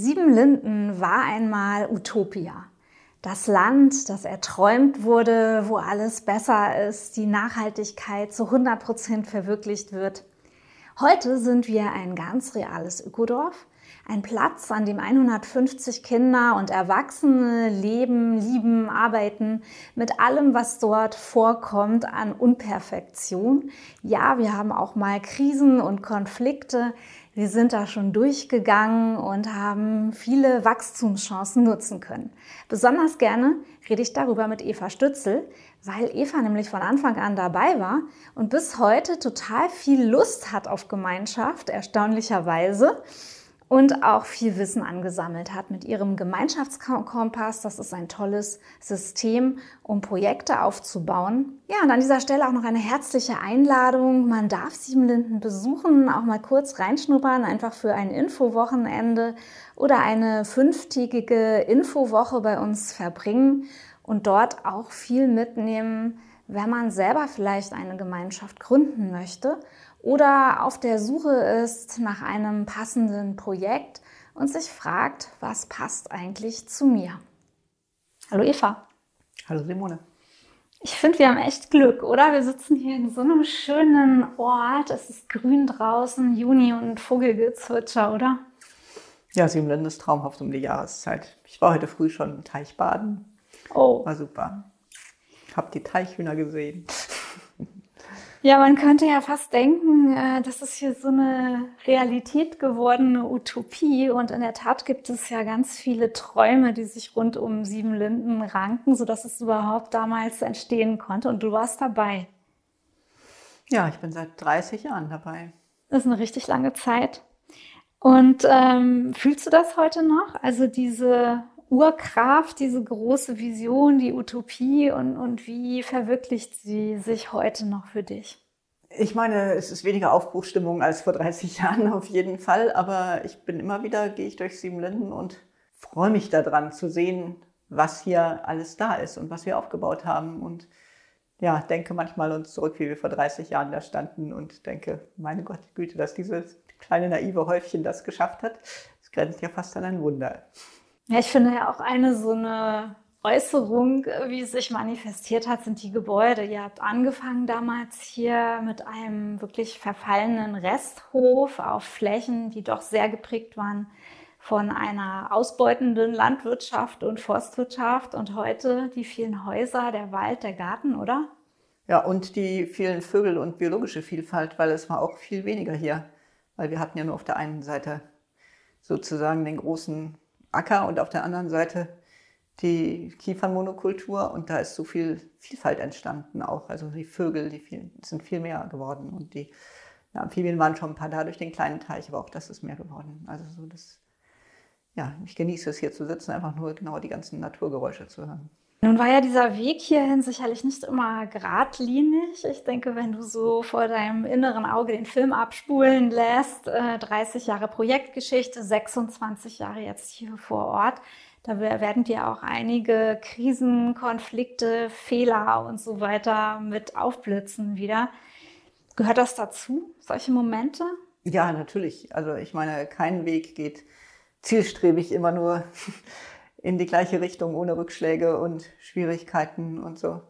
Siebenlinden war einmal Utopia. Das Land, das erträumt wurde, wo alles besser ist, die Nachhaltigkeit zu 100 Prozent verwirklicht wird. Heute sind wir ein ganz reales Ökodorf, ein Platz, an dem 150 Kinder und Erwachsene leben, lieben, arbeiten, mit allem, was dort vorkommt an Unperfektion. Ja, wir haben auch mal Krisen und Konflikte. Wir sind da schon durchgegangen und haben viele Wachstumschancen nutzen können. Besonders gerne rede ich darüber mit Eva Stützel, weil Eva nämlich von Anfang an dabei war und bis heute total viel Lust hat auf Gemeinschaft, erstaunlicherweise und auch viel Wissen angesammelt hat mit ihrem Gemeinschaftskompass. Das ist ein tolles System, um Projekte aufzubauen. Ja, und an dieser Stelle auch noch eine herzliche Einladung. Man darf Siebenlinden besuchen, auch mal kurz reinschnuppern, einfach für ein Infowochenende oder eine fünftägige Infowoche bei uns verbringen und dort auch viel mitnehmen, wenn man selber vielleicht eine Gemeinschaft gründen möchte oder auf der Suche ist nach einem passenden Projekt und sich fragt, was passt eigentlich zu mir. Hallo Eva. Hallo Simone. Ich finde, wir haben echt Glück, oder? Wir sitzen hier in so einem schönen Ort. Es ist grün draußen, Juni und Vogelgezwitscher, oder? Ja, Siebenlinden ist traumhaft um die Jahreszeit. Ich war heute früh schon im Teichbaden. Oh. War super. Hab die Teichhühner gesehen. Ja, man könnte ja fast denken, äh, das ist hier so eine Realität gewordene Utopie. Und in der Tat gibt es ja ganz viele Träume, die sich rund um Sieben Linden ranken, sodass es überhaupt damals entstehen konnte. Und du warst dabei. Ja, ich bin seit 30 Jahren dabei. Das ist eine richtig lange Zeit. Und ähm, fühlst du das heute noch? Also diese Urkraft, diese große Vision, die Utopie und, und wie verwirklicht sie sich heute noch für dich? Ich meine, es ist weniger Aufbruchstimmung als vor 30 Jahren auf jeden Fall, aber ich bin immer wieder, gehe ich durch Siebenlinden und freue mich daran zu sehen, was hier alles da ist und was wir aufgebaut haben und ja, denke manchmal uns zurück, wie wir vor 30 Jahren da standen und denke, meine Gott, Güte, dass dieses kleine naive Häufchen das geschafft hat, das grenzt ja fast an ein Wunder. Ja, ich finde ja auch eine so eine Äußerung, wie es sich manifestiert hat, sind die Gebäude. Ihr habt angefangen damals hier mit einem wirklich verfallenen Resthof auf Flächen, die doch sehr geprägt waren von einer ausbeutenden Landwirtschaft und Forstwirtschaft und heute die vielen Häuser, der Wald, der Garten, oder? Ja, und die vielen Vögel und biologische Vielfalt, weil es war auch viel weniger hier, weil wir hatten ja nur auf der einen Seite sozusagen den großen Acker und auf der anderen Seite die Kiefernmonokultur und da ist so viel Vielfalt entstanden auch. Also die Vögel, die viel, sind viel mehr geworden und die ja, Amphibien waren schon ein paar da durch den kleinen Teich, aber auch das ist mehr geworden. Also so das, ja, ich genieße es hier zu sitzen, einfach nur genau die ganzen Naturgeräusche zu hören. Nun war ja dieser Weg hierhin sicherlich nicht immer geradlinig. Ich denke, wenn du so vor deinem inneren Auge den Film abspulen lässt, äh, 30 Jahre Projektgeschichte, 26 Jahre jetzt hier vor Ort, da werden dir auch einige Krisen, Konflikte, Fehler und so weiter mit aufblitzen wieder. Gehört das dazu, solche Momente? Ja, natürlich. Also ich meine, kein Weg geht zielstrebig immer nur in die gleiche Richtung ohne Rückschläge und Schwierigkeiten und so.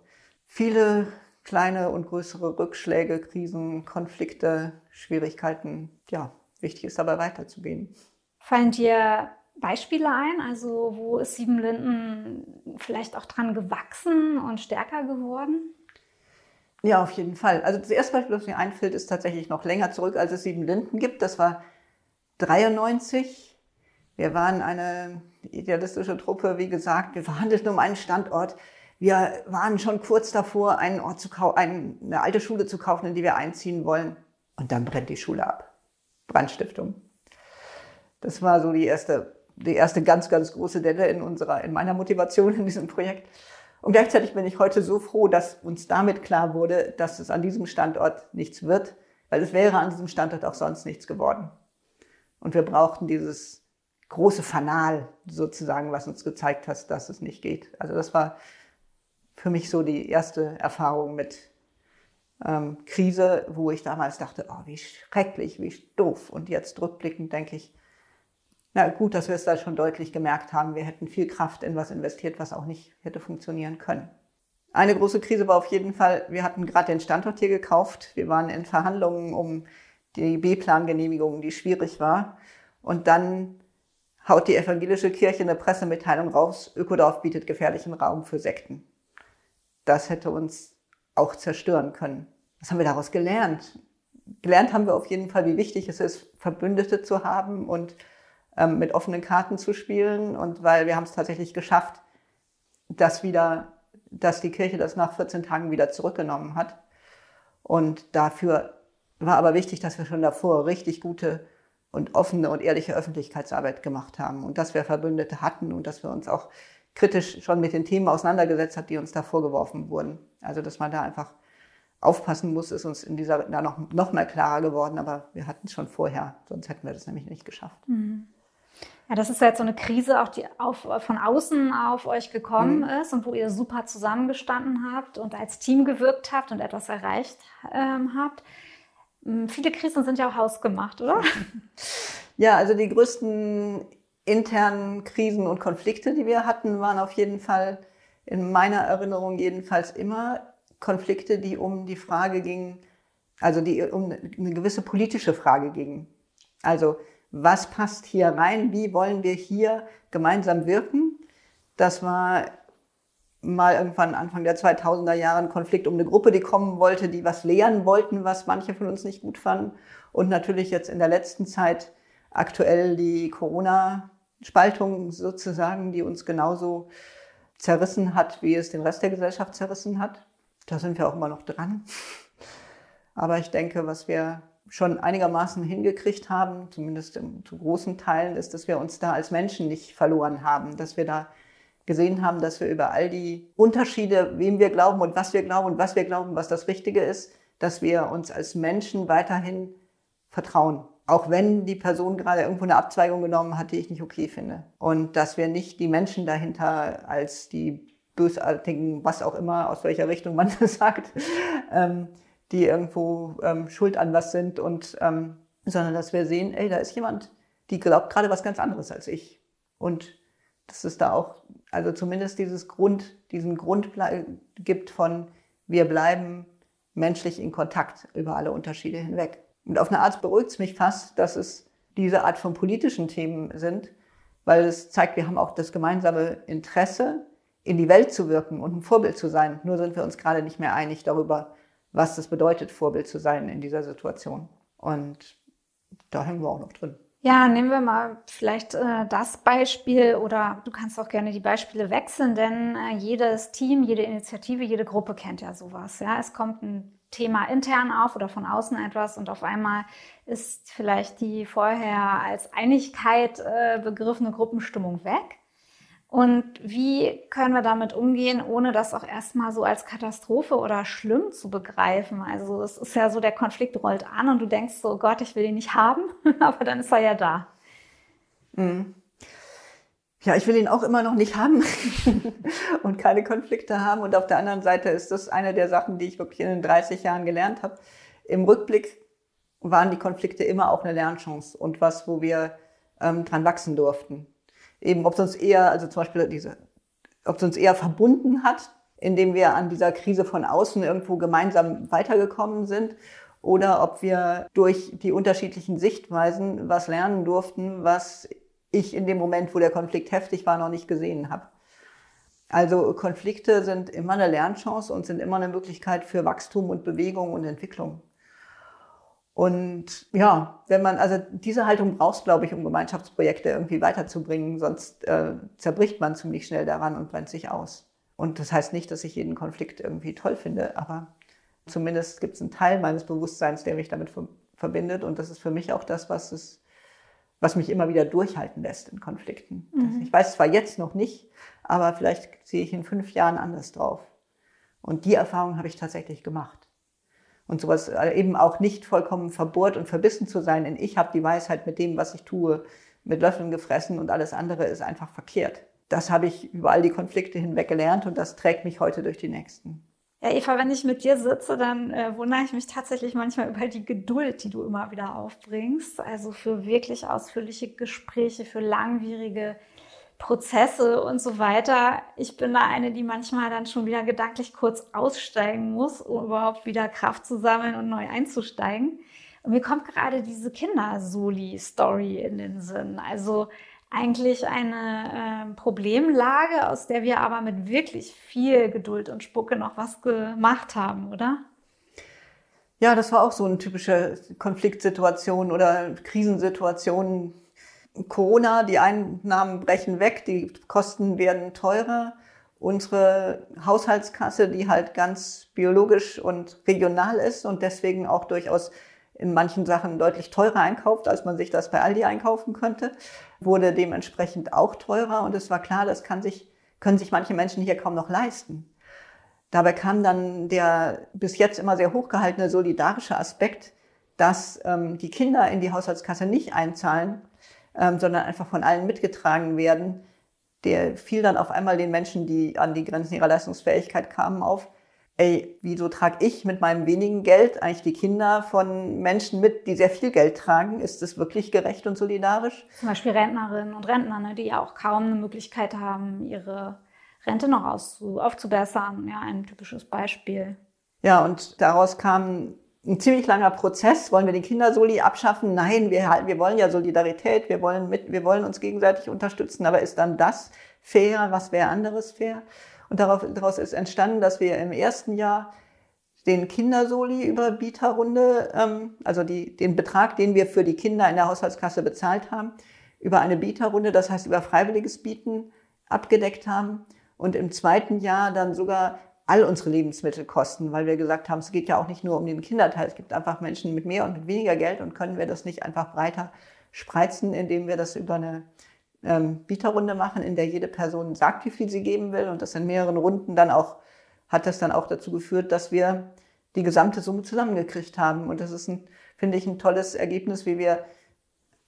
Viele kleine und größere Rückschläge, Krisen, Konflikte, Schwierigkeiten. Ja, wichtig ist dabei weiterzugehen. Fallen dir Beispiele ein? Also wo ist Siebenlinden vielleicht auch dran gewachsen und stärker geworden? Ja, auf jeden Fall. Also das erste Beispiel, das mir einfällt, ist tatsächlich noch länger zurück, als es Siebenlinden gibt. Das war 93 wir waren eine idealistische Truppe, wie gesagt. Wir verhandelten um einen Standort. Wir waren schon kurz davor, einen Ort zu kaufen, eine alte Schule zu kaufen, in die wir einziehen wollen. Und dann brennt die Schule ab. Brandstiftung. Das war so die erste die erste ganz, ganz große Delle in unserer, in meiner Motivation in diesem Projekt. Und gleichzeitig bin ich heute so froh, dass uns damit klar wurde, dass es an diesem Standort nichts wird, weil es wäre an diesem Standort auch sonst nichts geworden. Und wir brauchten dieses große Fanal sozusagen, was uns gezeigt hat, dass es nicht geht. Also das war für mich so die erste Erfahrung mit ähm, Krise, wo ich damals dachte, oh, wie schrecklich, wie doof. Und jetzt rückblickend denke ich, na gut, dass wir es da schon deutlich gemerkt haben. Wir hätten viel Kraft in was investiert, was auch nicht hätte funktionieren können. Eine große Krise war auf jeden Fall, wir hatten gerade den Standort hier gekauft. Wir waren in Verhandlungen um die B-Plan-Genehmigung, die schwierig war. Und dann haut die evangelische Kirche eine Pressemitteilung raus, Ökodorf bietet gefährlichen Raum für Sekten. Das hätte uns auch zerstören können. Was haben wir daraus gelernt? Gelernt haben wir auf jeden Fall, wie wichtig es ist, Verbündete zu haben und ähm, mit offenen Karten zu spielen. Und weil wir haben es tatsächlich geschafft, dass wieder, dass die Kirche das nach 14 Tagen wieder zurückgenommen hat. Und dafür war aber wichtig, dass wir schon davor richtig gute und offene und ehrliche Öffentlichkeitsarbeit gemacht haben und dass wir Verbündete hatten und dass wir uns auch kritisch schon mit den Themen auseinandergesetzt hat, die uns da vorgeworfen wurden. Also dass man da einfach aufpassen muss, ist uns in dieser da noch, noch mal klarer geworden, aber wir hatten es schon vorher, sonst hätten wir das nämlich nicht geschafft. Mhm. Ja, das ist ja jetzt so eine Krise, auch die auf, von außen auf euch gekommen mhm. ist und wo ihr super zusammengestanden habt und als Team gewirkt habt und etwas erreicht ähm, habt. Hm, viele Krisen sind ja auch hausgemacht, oder? Ja, also die größten internen Krisen und Konflikte, die wir hatten, waren auf jeden Fall in meiner Erinnerung jedenfalls immer Konflikte, die um die Frage gingen, also die um eine gewisse politische Frage gingen. Also was passt hier rein? Wie wollen wir hier gemeinsam wirken? Das war mal irgendwann Anfang der 2000er Jahre ein Konflikt um eine Gruppe, die kommen wollte, die was lehren wollten, was manche von uns nicht gut fanden. Und natürlich jetzt in der letzten Zeit aktuell die Corona-Spaltung sozusagen, die uns genauso zerrissen hat, wie es den Rest der Gesellschaft zerrissen hat. Da sind wir auch immer noch dran. Aber ich denke, was wir schon einigermaßen hingekriegt haben, zumindest zu großen Teilen, ist, dass wir uns da als Menschen nicht verloren haben, dass wir da gesehen haben, dass wir über all die Unterschiede, wem wir glauben und was wir glauben und was wir glauben, was das Richtige ist, dass wir uns als Menschen weiterhin vertrauen. Auch wenn die Person gerade irgendwo eine Abzweigung genommen hat, die ich nicht okay finde. Und dass wir nicht die Menschen dahinter als die bösartigen, was auch immer, aus welcher Richtung man das sagt, ähm, die irgendwo ähm, schuld an was sind und ähm, sondern dass wir sehen, ey, da ist jemand, die glaubt gerade was ganz anderes als ich. Und dass es da auch, also zumindest dieses Grund, diesen Grund gibt von, wir bleiben menschlich in Kontakt über alle Unterschiede hinweg. Und auf eine Art beruhigt es mich fast, dass es diese Art von politischen Themen sind, weil es zeigt, wir haben auch das gemeinsame Interesse, in die Welt zu wirken und ein Vorbild zu sein. Nur sind wir uns gerade nicht mehr einig darüber, was das bedeutet, Vorbild zu sein in dieser Situation. Und da hängen wir auch noch drin. Ja, nehmen wir mal vielleicht äh, das Beispiel oder du kannst auch gerne die Beispiele wechseln, denn äh, jedes Team, jede Initiative, jede Gruppe kennt ja sowas. Ja, es kommt ein Thema intern auf oder von außen etwas und auf einmal ist vielleicht die vorher als Einigkeit äh, begriffene Gruppenstimmung weg. Und wie können wir damit umgehen, ohne das auch erstmal so als Katastrophe oder schlimm zu begreifen? Also es ist ja so, der Konflikt rollt an und du denkst so, oh Gott, ich will ihn nicht haben, aber dann ist er ja da. Mhm. Ja, ich will ihn auch immer noch nicht haben und keine Konflikte haben. Und auf der anderen Seite ist das eine der Sachen, die ich wirklich in den 30 Jahren gelernt habe. Im Rückblick waren die Konflikte immer auch eine Lernchance und was, wo wir ähm, dran wachsen durften eben, ob es uns eher, also zum Beispiel diese, ob es uns eher verbunden hat, indem wir an dieser Krise von außen irgendwo gemeinsam weitergekommen sind oder ob wir durch die unterschiedlichen Sichtweisen was lernen durften, was ich in dem Moment, wo der Konflikt heftig war, noch nicht gesehen habe. Also Konflikte sind immer eine Lernchance und sind immer eine Möglichkeit für Wachstum und Bewegung und Entwicklung. Und ja, wenn man, also diese Haltung brauchst, glaube ich, um Gemeinschaftsprojekte irgendwie weiterzubringen, sonst äh, zerbricht man ziemlich schnell daran und brennt sich aus. Und das heißt nicht, dass ich jeden Konflikt irgendwie toll finde, aber zumindest gibt es einen Teil meines Bewusstseins, der mich damit verbindet. Und das ist für mich auch das, was es was mich immer wieder durchhalten lässt in Konflikten. Mhm. Ich weiß zwar jetzt noch nicht, aber vielleicht sehe ich in fünf Jahren anders drauf. Und die Erfahrung habe ich tatsächlich gemacht. Und sowas äh, eben auch nicht vollkommen verbohrt und verbissen zu sein in ich habe die Weisheit mit dem, was ich tue, mit Löffeln gefressen und alles andere ist einfach verkehrt. Das habe ich über all die Konflikte hinweg gelernt und das trägt mich heute durch die nächsten. Ja, Eva, wenn ich mit dir sitze, dann äh, wundere ich mich tatsächlich manchmal über die Geduld, die du immer wieder aufbringst. Also für wirklich ausführliche Gespräche, für langwierige Prozesse und so weiter. Ich bin da eine, die manchmal dann schon wieder gedanklich kurz aussteigen muss, um überhaupt wieder Kraft zu sammeln und neu einzusteigen. Und mir kommt gerade diese Kindersoli-Story in den Sinn. Also eigentlich eine äh, Problemlage, aus der wir aber mit wirklich viel Geduld und Spucke noch was gemacht haben, oder? Ja, das war auch so eine typische Konfliktsituation oder Krisensituation. Corona, die Einnahmen brechen weg, die Kosten werden teurer. Unsere Haushaltskasse, die halt ganz biologisch und regional ist und deswegen auch durchaus in manchen Sachen deutlich teurer einkauft, als man sich das bei Aldi einkaufen könnte, wurde dementsprechend auch teurer und es war klar, das kann sich, können sich manche Menschen hier kaum noch leisten. Dabei kam dann der bis jetzt immer sehr hochgehaltene solidarische Aspekt, dass ähm, die Kinder in die Haushaltskasse nicht einzahlen, ähm, sondern einfach von allen mitgetragen werden. Der fiel dann auf einmal den Menschen, die an die Grenzen ihrer Leistungsfähigkeit kamen, auf ey, wieso trage ich mit meinem wenigen Geld eigentlich die Kinder von Menschen mit, die sehr viel Geld tragen? Ist das wirklich gerecht und solidarisch? Zum Beispiel Rentnerinnen und Rentner, ne, die ja auch kaum eine Möglichkeit haben, ihre Rente noch aufzubessern. Ja, ein typisches Beispiel. Ja, und daraus kam ein ziemlich langer Prozess. Wollen wir den Kindersoli abschaffen? Nein, wir, wir wollen ja Solidarität, wir wollen, mit, wir wollen uns gegenseitig unterstützen. Aber ist dann das fair? Was wäre anderes fair? Und daraus ist entstanden, dass wir im ersten Jahr den Kindersoli über Bieterrunde, ähm, also die, den Betrag, den wir für die Kinder in der Haushaltskasse bezahlt haben, über eine Bieterrunde, das heißt über freiwilliges Bieten, abgedeckt haben. Und im zweiten Jahr dann sogar all unsere Lebensmittelkosten, weil wir gesagt haben, es geht ja auch nicht nur um den Kinderteil, es gibt einfach Menschen mit mehr und mit weniger Geld und können wir das nicht einfach breiter spreizen, indem wir das über eine ähm, Bieterrunde machen, in der jede Person sagt, wie viel sie geben will und das in mehreren Runden dann auch, hat das dann auch dazu geführt, dass wir die gesamte Summe zusammengekriegt haben. Und das ist, ein, finde ich, ein tolles Ergebnis, wie wir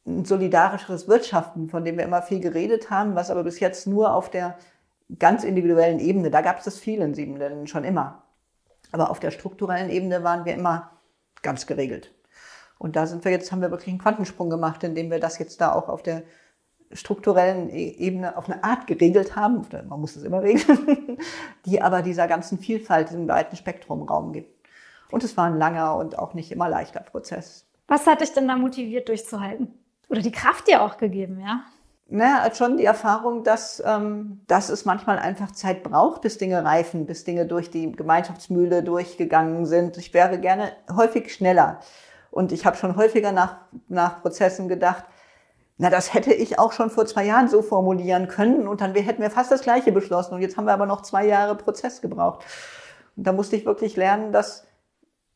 ein solidarischeres Wirtschaften, von dem wir immer viel geredet haben, was aber bis jetzt nur auf der ganz individuellen Ebene, da gab es das viel in sieben Ländern schon immer. Aber auf der strukturellen Ebene waren wir immer ganz geregelt. Und da sind wir jetzt, haben wir wirklich einen Quantensprung gemacht, indem wir das jetzt da auch auf der strukturellen e-, Ebene auf eine Art geregelt haben, man muss es immer regeln, die aber dieser ganzen Vielfalt, diesem weiten Spektrum Raum gibt. Und es war ein langer und auch nicht immer leichter Prozess. Was hat dich denn da motiviert durchzuhalten? Oder die Kraft dir auch gegeben, ja? Naja, schon die Erfahrung, dass, ähm, dass es manchmal einfach Zeit braucht, bis Dinge reifen, bis Dinge durch die Gemeinschaftsmühle durchgegangen sind. Ich wäre gerne häufig schneller. Und ich habe schon häufiger nach, nach Prozessen gedacht, na, das hätte ich auch schon vor zwei Jahren so formulieren können und dann hätten wir fast das Gleiche beschlossen. Und jetzt haben wir aber noch zwei Jahre Prozess gebraucht. Und da musste ich wirklich lernen, dass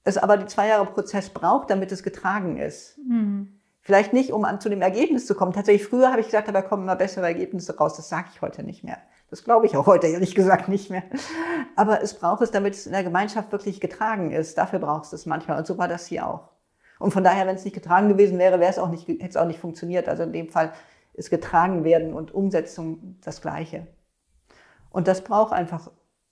es aber die zwei Jahre Prozess braucht, damit es getragen ist. Mhm. Vielleicht nicht, um an, zu dem Ergebnis zu kommen. Tatsächlich, früher habe ich gesagt, dabei kommen immer bessere Ergebnisse raus. Das sage ich heute nicht mehr. Das glaube ich auch heute ehrlich gesagt nicht mehr. Aber es braucht es, damit es in der Gemeinschaft wirklich getragen ist. Dafür brauchst du es manchmal. Und so war das hier auch. Und von daher, wenn es nicht getragen gewesen wäre, wäre es auch nicht, hätte es auch nicht funktioniert. Also in dem Fall ist getragen werden und Umsetzung das Gleiche. Und das braucht einfach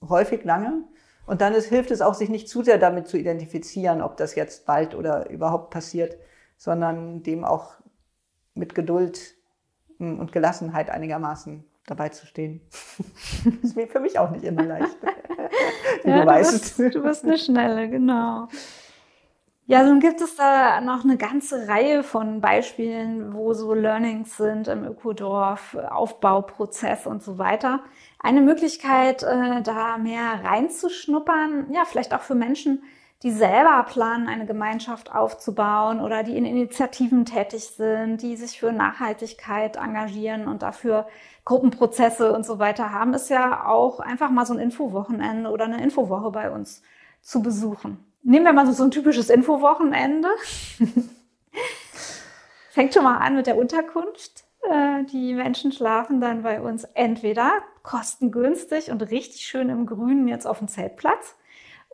häufig lange. Und dann ist, hilft es auch, sich nicht zu sehr damit zu identifizieren, ob das jetzt bald oder überhaupt passiert, sondern dem auch mit Geduld hm, und Gelassenheit einigermaßen dabei zu stehen. das ist für mich auch nicht immer leicht. ja, du, weißt. Bist, du bist eine Schnelle, genau. Ja, nun gibt es da noch eine ganze Reihe von Beispielen, wo so Learnings sind im Ökodorf, Aufbauprozess und so weiter. Eine Möglichkeit, äh, da mehr reinzuschnuppern, ja, vielleicht auch für Menschen, die selber planen, eine Gemeinschaft aufzubauen oder die in Initiativen tätig sind, die sich für Nachhaltigkeit engagieren und dafür Gruppenprozesse und so weiter haben, ist ja auch einfach mal so ein Infowochenende oder eine Infowoche bei uns zu besuchen. Nehmen wir mal so, ein typisches Infowochenende. Fängt schon mal an mit der Unterkunft. Äh, die Menschen schlafen dann bei uns entweder kostengünstig und richtig schön im Grünen jetzt auf dem Zeltplatz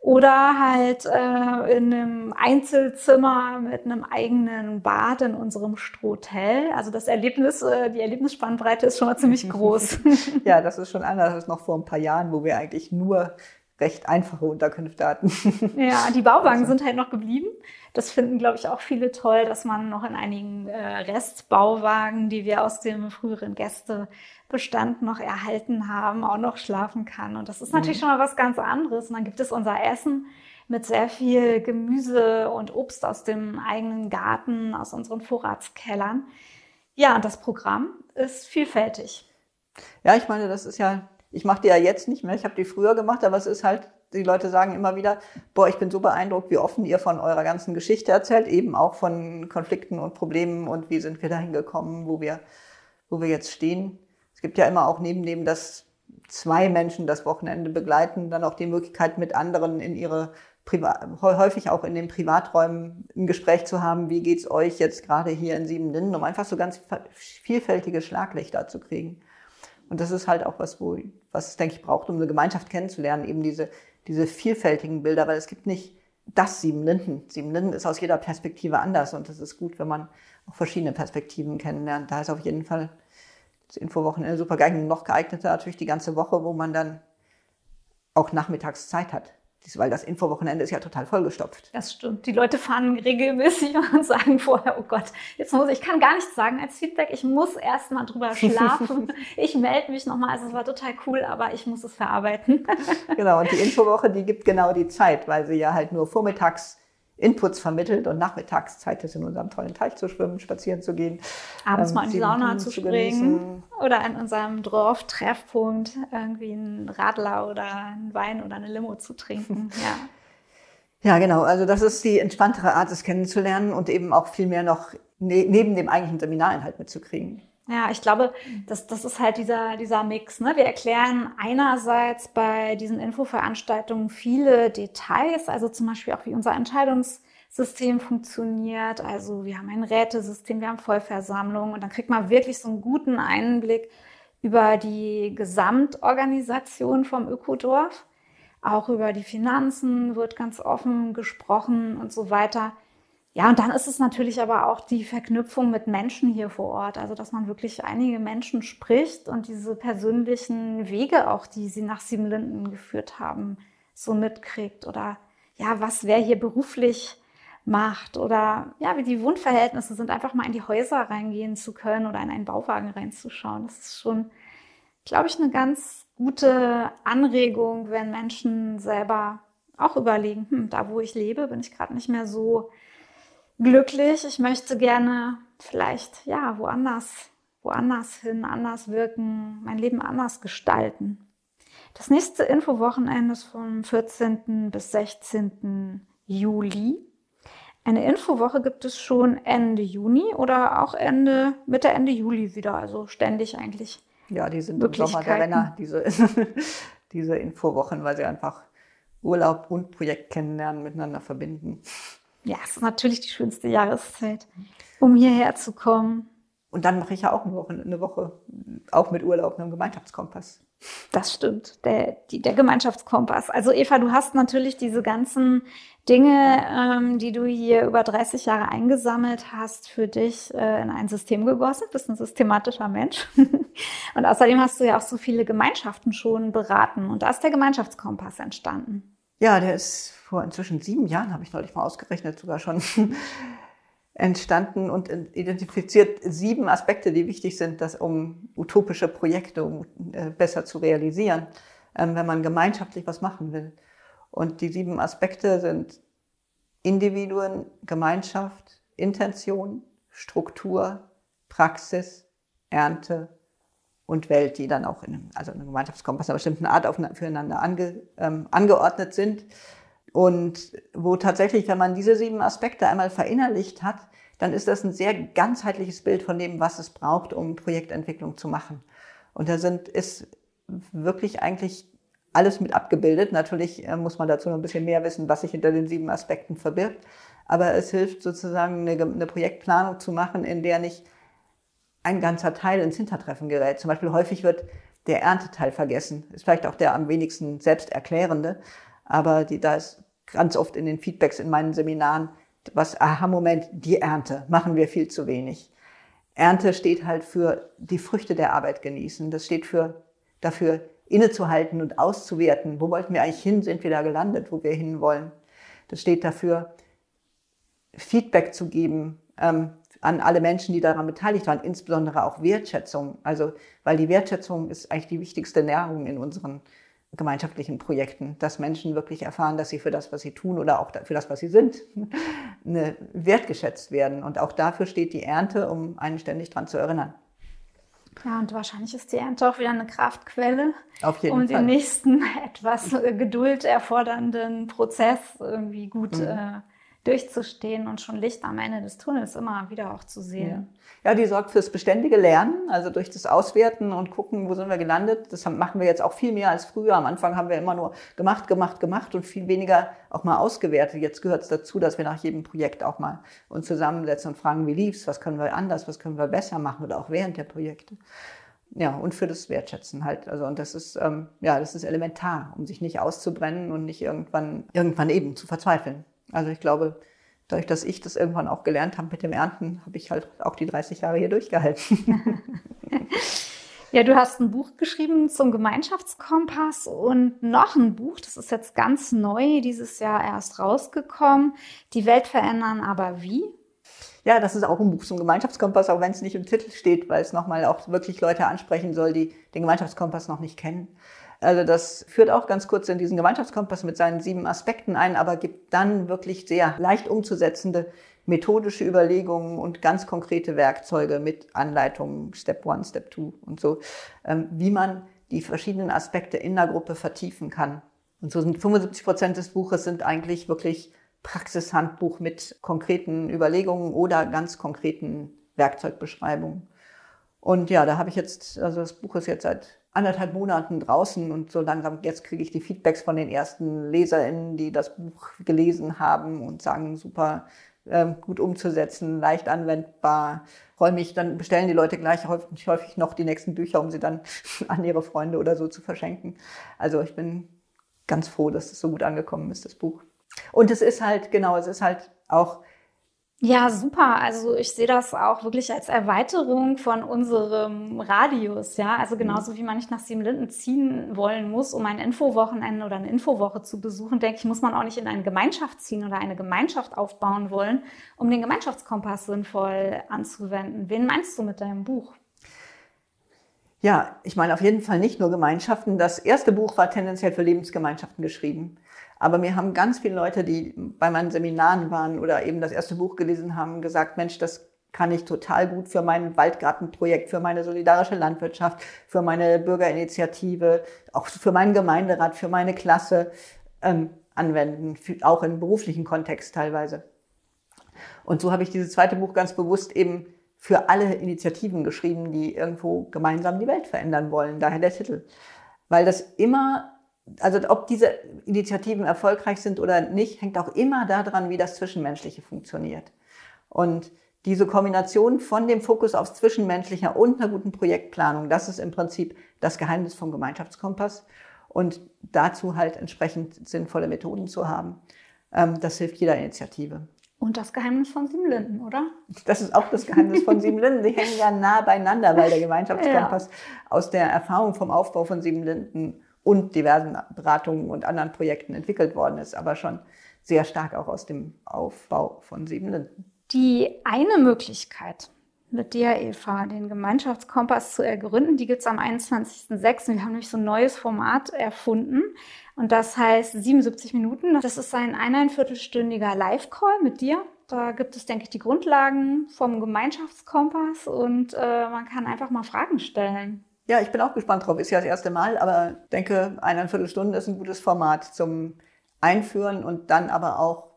oder halt äh, in einem Einzelzimmer mit einem eigenen Bad in unserem Strohtel. Also das Erlebnis, äh, die Erlebnisspannbreite ist schon mal ziemlich groß. ja, das ist schon anders als noch vor ein paar Jahren, wo wir eigentlich nur recht einfache Unterkünfte hatten. Ja, die Bauwagen sind halt noch geblieben. Das finden, glaube ich, auch viele toll, dass man noch in einigen äh, Restbauwagen, die wir aus dem früheren Gästebestand noch erhalten haben, auch noch schlafen kann. Und das ist natürlich mhm. schon mal was ganz anderes. Und dann gibt es unser Essen mit sehr viel Gemüse und Obst aus dem eigenen Garten, aus unseren Vorratskellern. Ja, und das Programm ist vielfältig. Ja, ich meine, das ist ja ich mache die ja jetzt nicht mehr, ich habe die früher gemacht, aber es ist halt, die Leute sagen immer wieder, boah, ich bin so beeindruckt, wie offen ihr von eurer ganzen Geschichte erzählt, eben auch von Konflikten und Problemen und wie sind wir dahin gekommen, wo wir, wo wir jetzt stehen. Es gibt ja immer auch neben dem, dass zwei Menschen das Wochenende begleiten, dann auch die Möglichkeit mit anderen in ihre Privat, häufig auch in den Privaträumen ein Gespräch zu haben, wie geht's euch jetzt gerade hier in Siebenlinden, um einfach so ganz vielfältige Schlaglichter zu kriegen. Und das ist halt auch was, wo, was es, denke ich, braucht, um eine Gemeinschaft kennenzulernen, eben diese, diese vielfältigen Bilder, weil es gibt nicht das Siebenlinden. Siebenlinden ist aus jeder Perspektive anders und es ist gut, wenn man auch verschiedene Perspektiven kennenlernt. Da ist auf jeden Fall das Infowochenende super geeignet. Noch geeigneter natürlich die ganze Woche, wo man dann auch nachmittags Zeit hat weil das Infowochenende ist ja total vollgestopft. Das stimmt. Die Leute fahren regelmäßig und sagen vorher, oh Gott, jetzt muss ich, ich kann gar nichts sagen als Feedback, ich muss erst mal drüber schlafen. ich melde mich nochmal, also es war total cool, aber ich muss es verarbeiten. genau, und die Infowoche, die gibt genau die Zeit, weil sie ja halt nur vormittags Inputs vermittelt und Nachmittagszeit ist in unserem tollen Teich zu schwimmen, spazieren zu gehen. Abends ähm, mal in die Sauna zu springen oder in unserem Dorftreffpunkt irgendwie einen Radler oder einen Wein oder eine Limo zu trinken. Ja. Ja, genau. Also das ist die entspanntere Art, es kennenzulernen und eben auch viel mehr noch ne neben dem eigentlichen Seminarinhalt mitzukriegen. Ja, ich glaube, das, das ist halt dieser, dieser Mix. Ne? Wir erklären einerseits bei diesen Infoveranstaltungen viele Details, also zum Beispiel auch, wie unser Entscheidungssystem funktioniert. Also wir haben ein Rätesystem, wir haben Vollversammlungen und dann kriegt man wirklich so einen guten Einblick über die Gesamtorganisation vom Ökodorf. Auch über die Finanzen wird ganz offen gesprochen und so weiter. Ja, und dann ist es natürlich aber auch die Verknüpfung mit Menschen hier vor Ort. Also, dass man wirklich einige Menschen spricht und diese persönlichen Wege auch, die sie nach Siebenlinden geführt haben, so mitkriegt. Oder ja, was wer hier beruflich macht oder ja, wie die Wohnverhältnisse sind, einfach mal in die Häuser reingehen zu können oder in einen Bauwagen reinzuschauen. Das ist schon, glaube ich, eine ganz gute Anregung, wenn Menschen selber auch überlegen, hm, da wo ich lebe, bin ich gerade nicht mehr so glücklich. Ich möchte gerne vielleicht, ja, woanders, woanders hin, anders wirken, mein Leben anders gestalten. Das nächste Infowochenende ist vom 14. bis 16. Juli. Eine Infowoche gibt es schon Ende Juni oder auch Ende, Mitte, Ende Juli wieder, also ständig eigentlich. Ja, die sind im Sommer der Renner, diese, diese Infowochen, weil sie einfach Urlaub und Projekt kennenlernen, miteinander verbinden. Ja, es ist natürlich die schönste Jahreszeit, um hierher zu kommen. Und dann mache ich ja auch eine Woche, eine Woche auch mit Urlaub, einem Gemeinschaftskompass. Das stimmt, der, die, der Gemeinschaftskompass. Also Eva, du hast natürlich diese ganzen Dinge, ähm, die du hier über 30 Jahre eingesammelt hast, für dich äh, in ein System gegossen. Du bist ein systematischer Mensch. und außerdem hast du ja auch so viele Gemeinschaften schon beraten. Und da ist der Gemeinschaftskompass entstanden. Ja, der ist vor inzwischen sieben Jahren, habe ich neulich mal ausgerechnet, sogar schon entstanden und identifiziert sieben Aspekte, die wichtig sind, dass, um utopische Projekte um, äh, besser zu realisieren, ähm, wenn man gemeinschaftlich was machen will. Und die sieben Aspekte sind Individuen, Gemeinschaft, Intention, Struktur, Praxis, Ernte und Welt, die dann auch in einem, also in einem Gemeinschaftskompass einer bestimmten Art aufeinander ange, ähm, angeordnet sind. Und wo tatsächlich, wenn man diese sieben Aspekte einmal verinnerlicht hat, dann ist das ein sehr ganzheitliches Bild von dem, was es braucht, um Projektentwicklung zu machen. Und da sind, ist wirklich eigentlich alles mit abgebildet. Natürlich äh, muss man dazu noch ein bisschen mehr wissen, was sich hinter den sieben Aspekten verbirgt. aber es hilft sozusagen eine, eine Projektplanung zu machen, in der nicht ein ganzer Teil ins Hintertreffen gerät. Zum Beispiel häufig wird der Ernteteil vergessen. Ist vielleicht auch der am wenigsten selbsterklärende, aber die, da ist ganz oft in den Feedbacks in meinen Seminaren was, aha, Moment, die Ernte machen wir viel zu wenig. Ernte steht halt für die Früchte der Arbeit genießen. Das steht für, dafür, innezuhalten und auszuwerten. Wo wollten wir eigentlich hin? Sind wir da gelandet, wo wir hinwollen? Das steht dafür, Feedback zu geben ähm, an alle Menschen, die daran beteiligt waren, insbesondere auch Wertschätzung. Also, weil die Wertschätzung ist eigentlich die wichtigste Nährung in unseren gemeinschaftlichen Projekten, dass Menschen wirklich erfahren, dass sie für das, was sie tun oder auch für das, was sie sind, ne, wertgeschätzt werden. Und auch dafür steht die Ernte, um einen ständig daran zu erinnern. Ja, und wahrscheinlich ist die Ernte auch wieder eine Kraftquelle, Auf jeden um Fall. den nächsten etwas Geduld erfordernden Prozess irgendwie gut mhm. äh, durchzustehen und schon Licht am Ende des Tunnels immer wieder auch zu sehen. Ja. ja, die sorgt fürs beständige Lernen, also durch das Auswerten und gucken, wo sind wir gelandet. Das machen wir jetzt auch viel mehr als früher. Am Anfang haben wir immer nur gemacht, gemacht, gemacht und viel weniger auch mal ausgewertet. Jetzt gehört es dazu, dass wir nach jedem Projekt auch mal uns zusammensetzen und fragen, wie lief's, was können wir anders, was können wir besser machen oder auch während der Projekte. Ja, und für das Wertschätzen halt. Also, und das ist, ähm, ja, das ist elementar, um sich nicht auszubrennen und nicht irgendwann, irgendwann eben zu verzweifeln. Also ich glaube, dadurch, dass ich das irgendwann auch gelernt habe mit dem Ernten, habe ich halt auch die 30 Jahre hier durchgehalten. Ja, du hast ein Buch geschrieben zum Gemeinschaftskompass und noch ein Buch, das ist jetzt ganz neu, dieses Jahr erst rausgekommen. Die Welt verändern, aber wie? Ja, das ist auch ein Buch zum Gemeinschaftskompass, auch wenn es nicht im Titel steht, weil es nochmal auch wirklich Leute ansprechen soll, die den Gemeinschaftskompass noch nicht kennen. Also das führt auch ganz kurz in diesen Gemeinschaftskompass mit seinen sieben Aspekten ein, aber gibt dann wirklich sehr leicht umzusetzende methodische Überlegungen und ganz konkrete Werkzeuge mit Anleitungen, Step One, Step Two und so, ähm, wie man die verschiedenen Aspekte in der Gruppe vertiefen kann. Und so sind 75 Prozent des Buches sind eigentlich wirklich Praxishandbuch mit konkreten Überlegungen oder ganz konkreten Werkzeugbeschreibungen. Und ja, da habe ich jetzt, also das Buch ist jetzt seit anderthalb Monaten draußen und so langsam jetzt kriege ich die Feedbacks von den ersten LeserInnen, die das Buch gelesen haben und sagen, super ähm, gut umzusetzen, leicht anwendbar. Freue mich, dann bestellen die Leute gleich häufig, häufig noch die nächsten Bücher, um sie dann an ihre Freunde oder so zu verschenken. Also ich bin ganz froh, dass es so gut angekommen ist, das Buch. Und es ist halt, genau, es ist halt auch ja, super. Also ich sehe das auch wirklich als Erweiterung von unserem Radius, ja. Also mhm. genauso wie man nicht nach Siebenlinden ziehen wollen muss, um ein Infowochenende oder eine Infowoche zu besuchen, denke ich, muss man auch nicht in eine Gemeinschaft ziehen oder eine Gemeinschaft aufbauen wollen, um den Gemeinschaftskompass sinnvoll anzuwenden. Wen meinst du mit deinem Buch? Ja, ich meine auf jeden Fall nicht nur Gemeinschaften. Das erste Buch war tendenziell für Lebensgemeinschaften geschrieben. Aber mir haben ganz viele Leute, die bei meinen Seminaren waren oder eben das erste Buch gelesen haben, gesagt, Mensch, das kann ich total gut für mein Waldgartenprojekt, für meine solidarische Landwirtschaft, für meine Bürgerinitiative, auch für meinen Gemeinderat, für meine Klasse ähm, anwenden, auch im beruflichen Kontext teilweise. Und so habe ich dieses zweite Buch ganz bewusst eben für alle Initiativen geschrieben, die irgendwo gemeinsam die Welt verändern wollen. Daher der Titel. Weil das immer also ob diese Initiativen erfolgreich sind oder nicht, hängt auch immer daran, wie das Zwischenmenschliche funktioniert. Und diese Kombination von dem Fokus aufs Zwischenmenschliche und einer guten Projektplanung, das ist im Prinzip das Geheimnis vom Gemeinschaftskompass. Und dazu halt entsprechend sinnvolle Methoden zu haben, ähm, das hilft jeder Initiative. Und das Geheimnis von Siebenlinden, oder? Das ist auch das Geheimnis von Siebenlinden. Die hängen ja nah beieinander, weil der Gemeinschaftskompass ja. aus der Erfahrung vom Aufbau von Siebenlinden und diversen Beratungen und anderen Projekten entwickelt worden ist, aber schon sehr stark auch aus dem Aufbau von Siebenlinden. Die eine Möglichkeit, mit dir, Eva, den Gemeinschaftskompass zu ergründen, die gibt es am 21.06. Wir haben nämlich so ein neues Format erfunden und das heißt 77 Minuten. Das ist ein eineinviertelstündiger Live-Call mit dir. Da gibt es, denke ich, die Grundlagen vom Gemeinschaftskompass und äh, man kann einfach mal Fragen stellen. Ja, ich bin auch gespannt drauf. Ist ja das erste Mal, aber denke, eineinviertel Stunde ist ein gutes Format zum Einführen und dann aber auch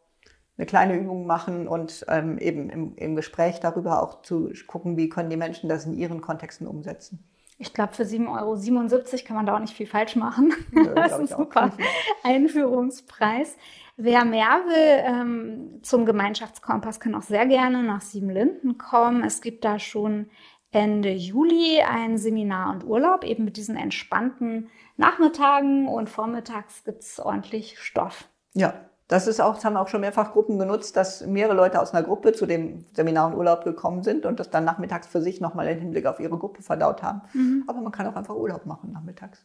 eine kleine Übung machen und ähm, eben im, im Gespräch darüber auch zu gucken, wie können die Menschen das in ihren Kontexten umsetzen. Ich glaube, für 7,77 Euro kann man da auch nicht viel falsch machen. Ja, das ist ein super Einführungspreis. Wer mehr will ähm, zum Gemeinschaftskompass, kann auch sehr gerne nach Siebenlinden kommen. Es gibt da schon Ende Juli ein Seminar und Urlaub, eben mit diesen entspannten Nachmittagen und vormittags gibt es ordentlich Stoff. Ja, das ist auch, das haben auch schon mehrfach Gruppen genutzt, dass mehrere Leute aus einer Gruppe zu dem Seminar und Urlaub gekommen sind und das dann nachmittags für sich nochmal im Hinblick auf ihre Gruppe verdaut haben. Mhm. Aber man kann auch einfach Urlaub machen nachmittags.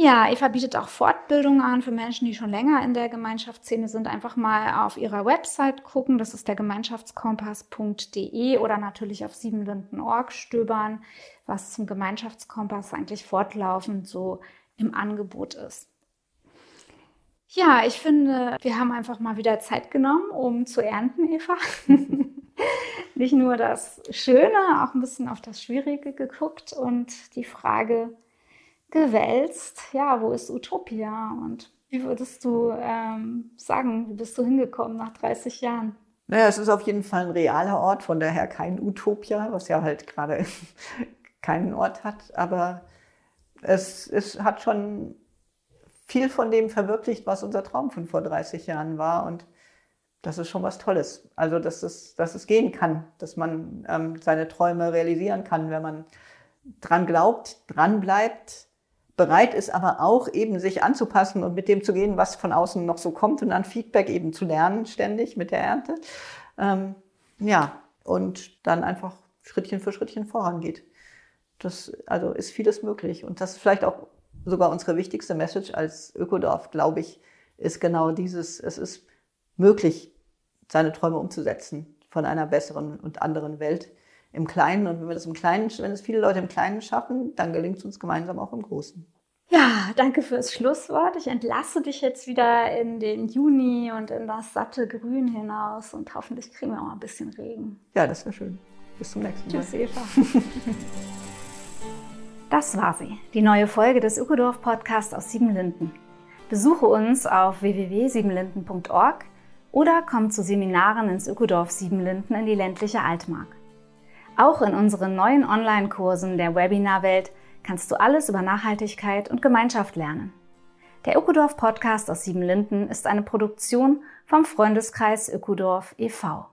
Ja, Eva bietet auch Fortbildungen an für Menschen, die schon länger in der Gemeinschaftsszene sind. Einfach mal auf ihrer Website gucken. Das ist der Gemeinschaftskompass.de oder natürlich auf siebenlinden.org stöbern, was zum Gemeinschaftskompass eigentlich fortlaufend so im Angebot ist. Ja, ich finde, wir haben einfach mal wieder Zeit genommen, um zu ernten, Eva. Nicht nur das Schöne, auch ein bisschen auf das Schwierige geguckt und die Frage, gewälzt. Ja, wo ist Utopia? Und wie würdest du ähm, sagen, wie bist du hingekommen nach 30 Jahren? Naja, es ist auf jeden Fall ein realer Ort, von daher kein Utopia, was ja halt gerade keinen Ort hat. Aber es, es hat schon viel von dem verwirklicht, was unser Traum von vor 30 Jahren war. Und das ist schon was Tolles. Also, dass es, dass es gehen kann, dass man ähm, seine Träume realisieren kann, wenn man dran glaubt, dran bleibt bereit ist aber auch eben sich anzupassen und mit dem zu gehen, was von außen noch so kommt und dann Feedback eben zu lernen ständig mit der Ernte. Ähm, ja, und dann einfach Schrittchen für Schrittchen vorangeht. Das, also ist vieles möglich. Und das ist vielleicht auch sogar unsere wichtigste Message als Ökodorf, glaube ich, ist genau dieses, es ist möglich, seine Träume umzusetzen von einer besseren und anderen Welt im Kleinen. Und wenn wir das im Kleinen, wenn es viele Leute im Kleinen schaffen, dann gelingt es uns gemeinsam auch im Großen. Ja, danke fürs Schlusswort. Ich entlasse dich jetzt wieder in den Juni und in das satte Grün hinaus und hoffentlich kriegen wir auch ein bisschen Regen. Ja, das wäre schön. Bis zum nächsten Mal. Tschüss, Eva. das war sie, die neue Folge des Ökodorf Podcasts aus Siebenlinden. Besuche uns auf www.siebenlinden.org oder komm zu Seminaren ins Ökodorf Siebenlinden in die ländliche Altmark. Auch in unseren neuen Online-Kursen der Webinarwelt kannst du alles über Nachhaltigkeit und Gemeinschaft lernen. Der Ökodorf Podcast aus Siebenlinden ist eine Produktion vom Freundeskreis Ökodorf e.V.